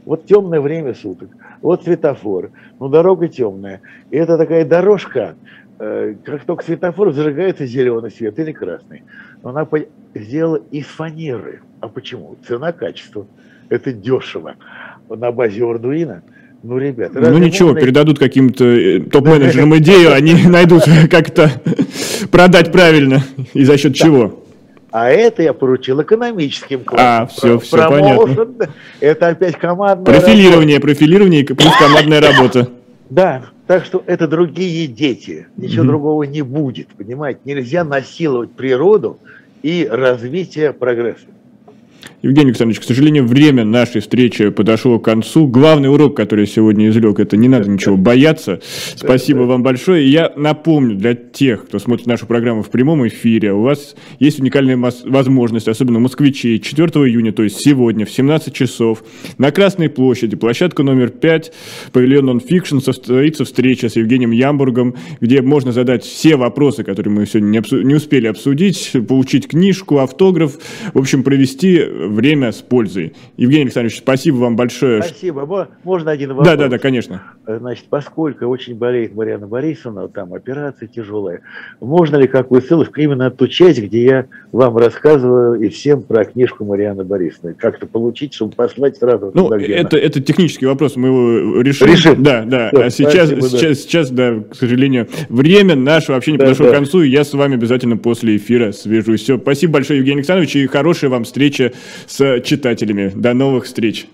Вот темное время суток, вот светофор, ну дорога темная. И это такая дорожка, как только светофор зажигается зеленый свет или красный. Но она сделала из фанеры. А почему? Цена-качество. Это дешево. На базе Arduino – ну, ребята,
ну ничего, можно... передадут каким-то э, топ-менеджерам идею, они найдут как-то продать правильно. И за счет чего?
А это я поручил экономическим
классам. А, все, все понятно.
Это опять командная
Профилирование, профилирование плюс командная работа.
Да, так что это другие дети. Ничего mm-hmm. другого не будет, понимаете? Нельзя насиловать природу и развитие прогресса.
Евгений Александрович, к сожалению, время нашей встречи подошло к концу. Главный урок, который я сегодня извлек, это не надо ничего бояться. Спасибо вам большое. И я напомню для тех, кто смотрит нашу программу в прямом эфире, у вас есть уникальная возможность, особенно москвичей, 4 июня, то есть сегодня в 17 часов на Красной площади, площадка номер 5, павильон Nonfiction, состоится встреча с Евгением Ямбургом, где можно задать все вопросы, которые мы сегодня не, обсу- не успели обсудить, получить книжку, автограф, в общем, провести время с пользой. Евгений Александрович, спасибо вам большое.
Спасибо. Можно один вопрос?
Да, да, да, конечно.
Э, значит, поскольку очень болеет Марьяна Борисовна, там операция тяжелая, можно ли какую ссылку именно на ту часть, где я вам рассказываю и всем про книжку Марьяны Борисовны? Как-то получить, чтобы послать сразу
ну, туда, это, это технический вопрос, мы его решим. Решим. Да, да. Все, а сейчас, спасибо, сейчас, да. сейчас, да, к сожалению, время наше вообще не да, подошло да. к концу, и я с вами обязательно после эфира свяжусь. Все, спасибо большое, Евгений Александрович, и хорошей вам встречи с читателями. До новых встреч!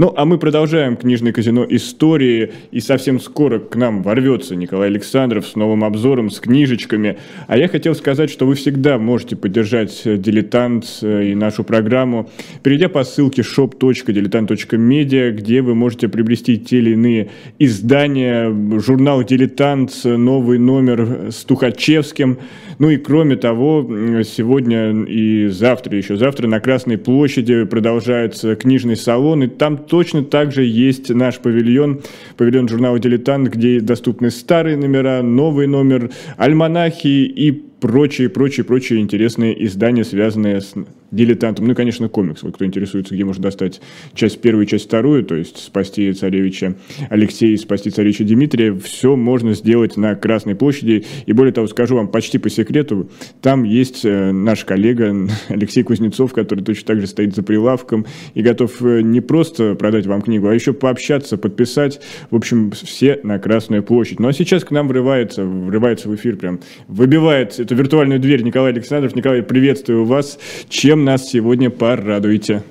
Ну, а мы продолжаем книжное казино истории, и совсем скоро к нам ворвется Николай Александров с новым обзором, с книжечками. А я хотел сказать, что вы всегда можете поддержать «Дилетант» и нашу программу, перейдя по ссылке shop.diletant.media, где вы можете приобрести те или иные издания, журнал «Дилетант», новый номер с Тухачевским. Ну и кроме того, сегодня и завтра, еще завтра на Красной площади продолжается книжный салон, и там точно так же есть наш павильон, павильон журнала «Дилетант», где доступны старые номера, новый номер, альманахи и прочие, прочие, прочие интересные издания, связанные с дилетантом. Ну и, конечно, комикс. Вот кто интересуется, где можно достать часть первую, часть вторую, то есть спасти царевича Алексея, спасти царевича Дмитрия, все можно сделать на Красной площади. И более того, скажу вам почти по секрету, там есть э, наш коллега Алексей Кузнецов, который точно так же стоит за прилавком и готов э, не просто продать вам книгу, а еще пообщаться, подписать. В общем, все на Красную площадь. Ну а сейчас к нам врывается, врывается в эфир прям, выбивает эту виртуальную дверь Николай Александров. Николай, приветствую вас. Чем чем нас сегодня порадуете?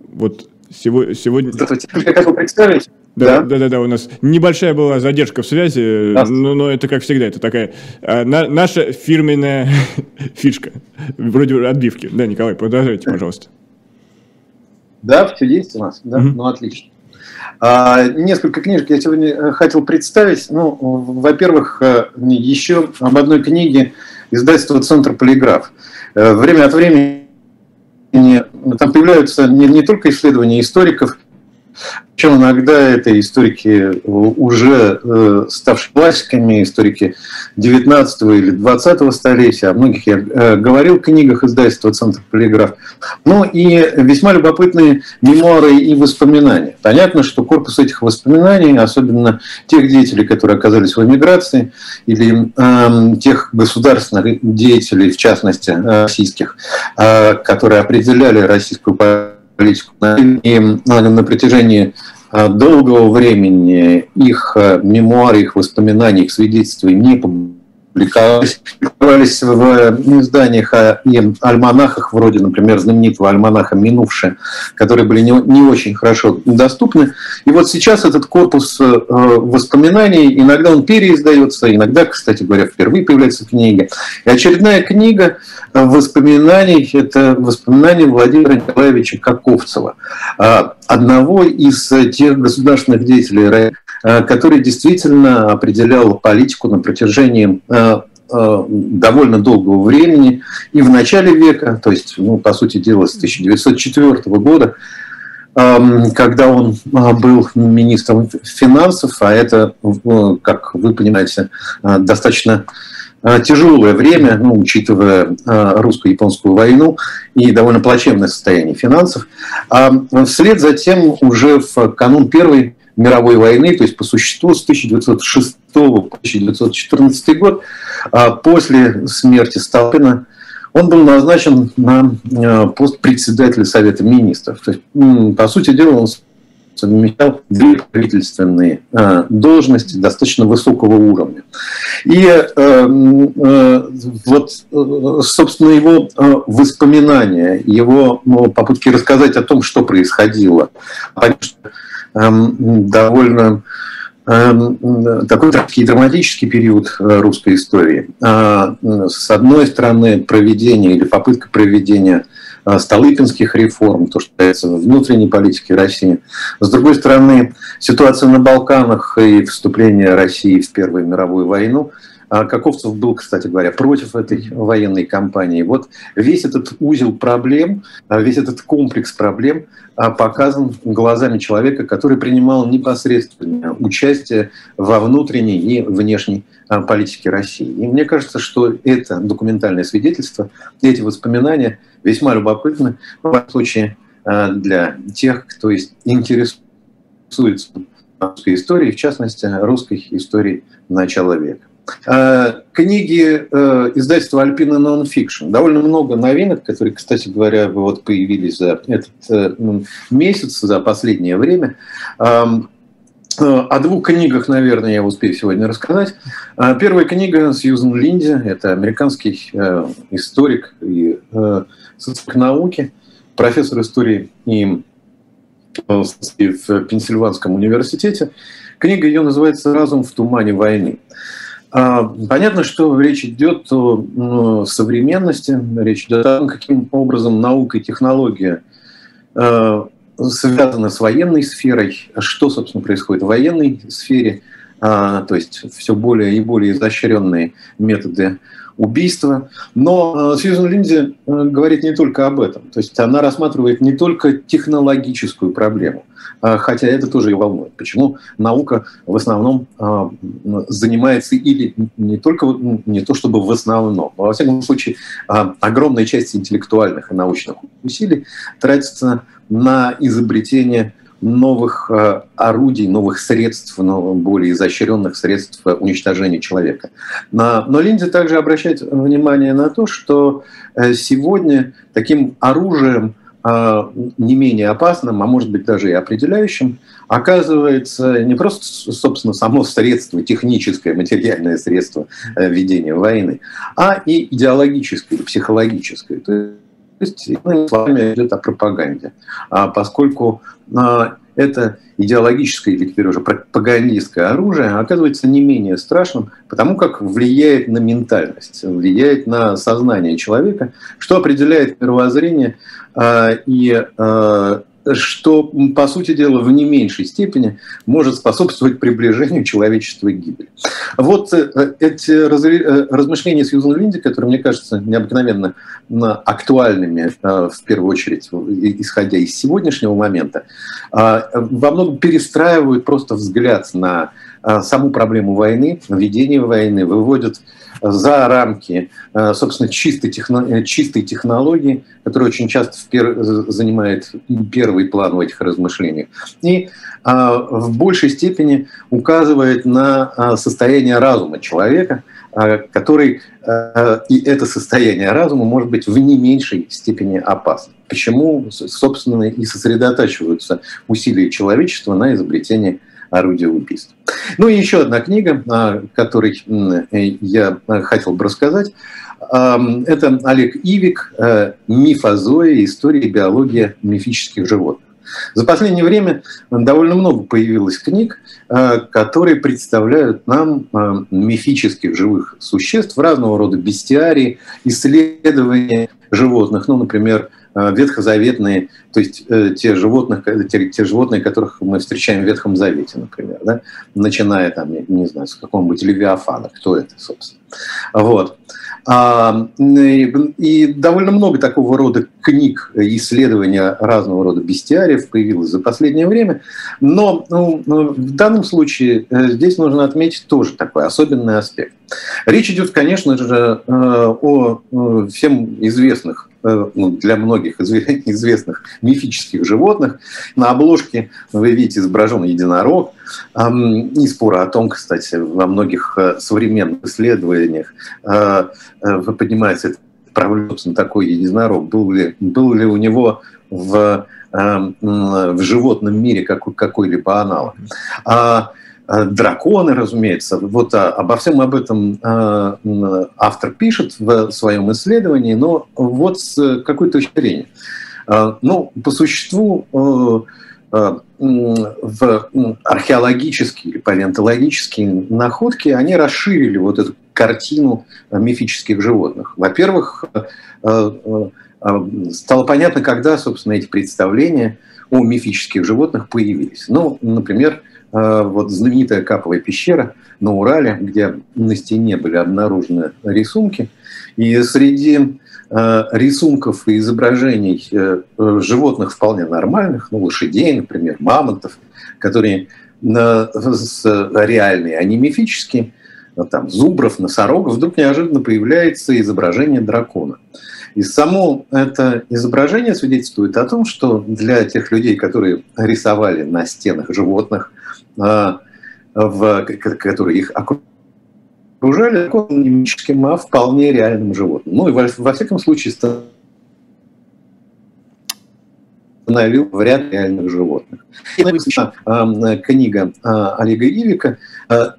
Вот сегодня... Здравствуйте,
я хотел представить.
Да, да, да, да, у нас небольшая была задержка в связи, э, но, но это как всегда, это такая а, на, наша фирменная фишка, вроде отбивки. Да, Николай, продолжайте, пожалуйста.
Да, все есть у нас, да, mm-hmm. ну отлично. А, несколько книжек я сегодня э, хотел представить. Ну, во-первых, э, еще об одной книге издательства «Центр Полиграф». Э, время от времени там появляются не, не только исследования историков, причем иногда это историки уже э, ставшие классиками, историки 19 или 20 столетия, о многих я э, говорил в книгах издательства «Центр полиграф». Ну и весьма любопытные мемуары и воспоминания. Понятно, что корпус этих воспоминаний, особенно тех деятелей, которые оказались в эмиграции, или э, тех государственных деятелей, в частности российских, э, которые определяли российскую политику. И на протяжении а, долгого времени их а, мемуары, их воспоминания, их свидетельства не публиковались, публиковались в изданиях и альманахах, вроде, например, знаменитого альманаха «Минувшее», которые были не, не очень хорошо доступны. И вот сейчас этот корпус э, воспоминаний, иногда он переиздается, иногда, кстати говоря, впервые появляется книга. И очередная книга воспоминаний – это воспоминания Владимира Николаевича Каковцева, а, одного из тех государственных деятелей, э, который действительно определял политику на протяжении э, э, довольно долгого времени и в начале века, то есть, ну, по сути дела, с 1904 года, эм, когда он был министром финансов, а это, как вы понимаете, достаточно тяжелое время, ну, учитывая русско-японскую войну и довольно плачевное состояние финансов. А вслед за тем уже в канун Первой мировой войны, то есть по существу с 1906 по 1914 год, а после смерти Сталина, он был назначен на э, пост председателя Совета Министров. То есть, по сути дела, он совмещал две правительственные э, должности достаточно высокого уровня. И э, э, вот, э, собственно, его э, воспоминания, его ну, попытки рассказать о том, что происходило, конечно, Эм, довольно эм, такой такой драматический период русской истории. А, с одной стороны, проведение или попытка проведения Столыпинских реформ, то, что касается внутренней политики России. С другой стороны, ситуация на Балканах и вступление России в Первую мировую войну – а Каковцев был, кстати говоря, против этой военной кампании. Вот весь этот узел проблем, а, весь этот комплекс проблем а, показан глазами человека, который принимал непосредственное участие во внутренней и внешней политике России. И мне кажется, что это документальное свидетельство, эти воспоминания весьма любопытны, в случае для тех, кто интересуется русской историей, в частности, русской историей начала века. Э, книги э, издательства Alpina Nonfiction. Довольно много новинок, которые, кстати говоря, вот появились за этот э, месяц, за последнее время. Эм, о двух книгах, наверное, я успею сегодня рассказать. Первая книга Сьюзен Линди, это американский историк и социолог науки, профессор истории и в Пенсильванском университете. Книга ее называется «Разум в тумане войны». А, понятно, что речь идет о современности, речь идет о том, каким образом наука и технология а, связаны с военной сферой, что, собственно, происходит в военной сфере, а, то есть все более и более изощренные методы убийства. Но Сьюзен Линдзи говорит не только об этом. То есть она рассматривает не только технологическую проблему, а, хотя это тоже ее волнует. Почему наука в основном а, занимается или не только, не то чтобы в основном, но во всяком случае а, огромная часть интеллектуальных и научных усилий тратится на изобретение новых орудий, новых средств, более изощренных средств уничтожения человека. Но Линди также обращает внимание на то, что э, сегодня таким оружием, не менее опасным, а может быть даже и определяющим, оказывается не просто, собственно, само средство, техническое, материальное средство э, ведения войны, а и идеологическое психологическое. То есть, иными словами, идет о пропаганде. А поскольку а, это идеологическое или теперь уже пропагандистское оружие оказывается не менее страшным, потому как влияет на ментальность, влияет на сознание человека, что определяет мировоззрение а, и что, по сути дела, в не меньшей степени может способствовать приближению человечества к гибели. Вот э, эти э, размышления Сьюзан Линди, которые, мне кажется, необыкновенно актуальными, э, в первую очередь, исходя из сегодняшнего момента, во многом перестраивают просто взгляд на саму проблему войны, ведение войны, выводят за рамки, э, собственно, чистой, техно, э, чистой технологии, которая очень часто в пер, занимает первый план в этих размышлениях. И а, в большей степени указывает на а, состояние разума человека, а, который и это состояние разума может быть в не меньшей степени опасно. Почему, собственно, и сосредотачиваются усилия человечества на изобретении орудия убийства. Ну и еще одна книга, о которой я хотел бы рассказать. Это Олег Ивик «Миф о Зое. История и биология мифических животных». За последнее время довольно много появилось книг, которые представляют нам мифических живых существ, разного рода бестиарии, исследования животных. Ну, например, Э, ветхозаветные, то есть э, те, животных, те, те животные, которых мы встречаем в Ветхом Завете, например, да? начиная там, я не знаю, с какого-нибудь Левиафана, кто это, собственно. Вот. А, и, довольно много такого рода книг, исследования разного рода бестиариев появилось за последнее время. Но ну, ну в данном случае э, здесь нужно отметить тоже такой особенный аспект. Речь идет, конечно же, о всем известных Э, ну, для многих известных мифических животных. На обложке вы видите изображен единорог. Не спора о том, кстати, во многих э, современных исследованиях э, поднимается проблема, такой единорог. Был ли, был ли у него в, в животном мире какой-либо аналог? Э, драконы, разумеется. Вот а, обо всем об этом а, автор пишет в своем исследовании, но вот с какой точки зрения. Ну, по существу в археологические или палеонтологические находки, они расширили вот эту картину мифических животных. Во-первых, стало понятно, когда, собственно, эти представления о мифических животных появились. Ну, например, Э, вот знаменитая Каповая пещера на Урале, где на стене были обнаружены рисунки. И среди э, рисунков и изображений э, животных вполне нормальных, ну, лошадей, например, мамонтов, которые реальные, а не мифические, там, зубров, носорогов, вдруг неожиданно появляется изображение дракона. И само это изображение свидетельствует о том, что для тех людей, которые рисовали на стенах животных, в, которые их окружали, не мифическим, а вполне реальным животным. Ну и во, во всяком случае установил в ряд реальных животных. И написана книга а, Олега Ивика, а,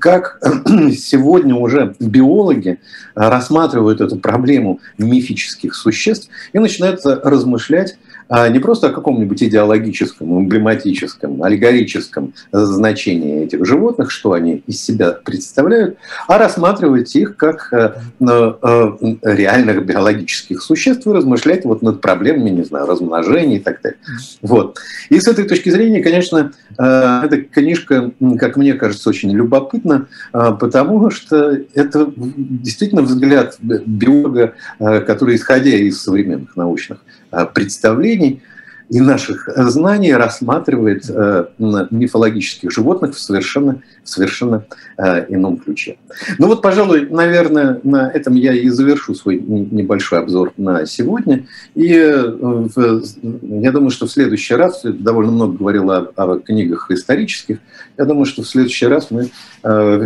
как сегодня уже биологи рассматривают эту проблему мифических существ и начинают размышлять а не просто о каком-нибудь идеологическом, эмблематическом, аллегорическом значении этих животных, что они из себя представляют, а рассматривать их как э, э, реальных биологических существ и размышлять вот над проблемами, не знаю, размножения и так далее. Вот. И с этой точки зрения, конечно, э, эта книжка, как мне кажется, очень любопытна, потому что это действительно взгляд биолога, который, исходя из современных научных Э, представлений и наших знаний рассматривает э, мифологических животных в совершенно, в совершенно э, ином ключе. Ну вот, пожалуй, наверное, на этом я и завершу свой небольшой обзор на сегодня. И я думаю, что в следующий раз, довольно много говорил о, о книгах исторических, я думаю, что в следующий раз мы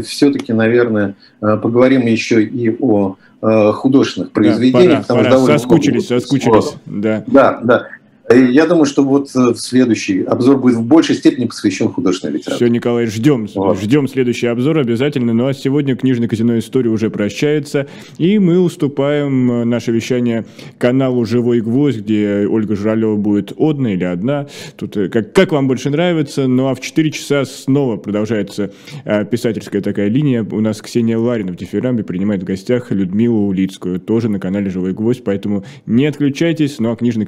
все-таки, наверное, поговорим еще и о Э, художественных произведений.
Да, пора, пора. Соскучились, соскучились. Да,
да. да. Я думаю, что вот э, следующий обзор будет в большей степени посвящен художественной литературе.
Все, Николай, ждем. Вот. Ждем следующий обзор обязательно. Ну а сегодня книжный казино история уже прощается. И мы уступаем э, наше вещание каналу «Живой гвоздь», где Ольга Жралева будет одна или одна. Тут э, как, как вам больше нравится. Ну а в 4 часа снова продолжается писательская такая линия. У нас Ксения Ларина в Дифирамбе принимает в гостях Людмилу Улицкую, тоже на канале «Живой гвоздь». Поэтому не отключайтесь. Ну а книжный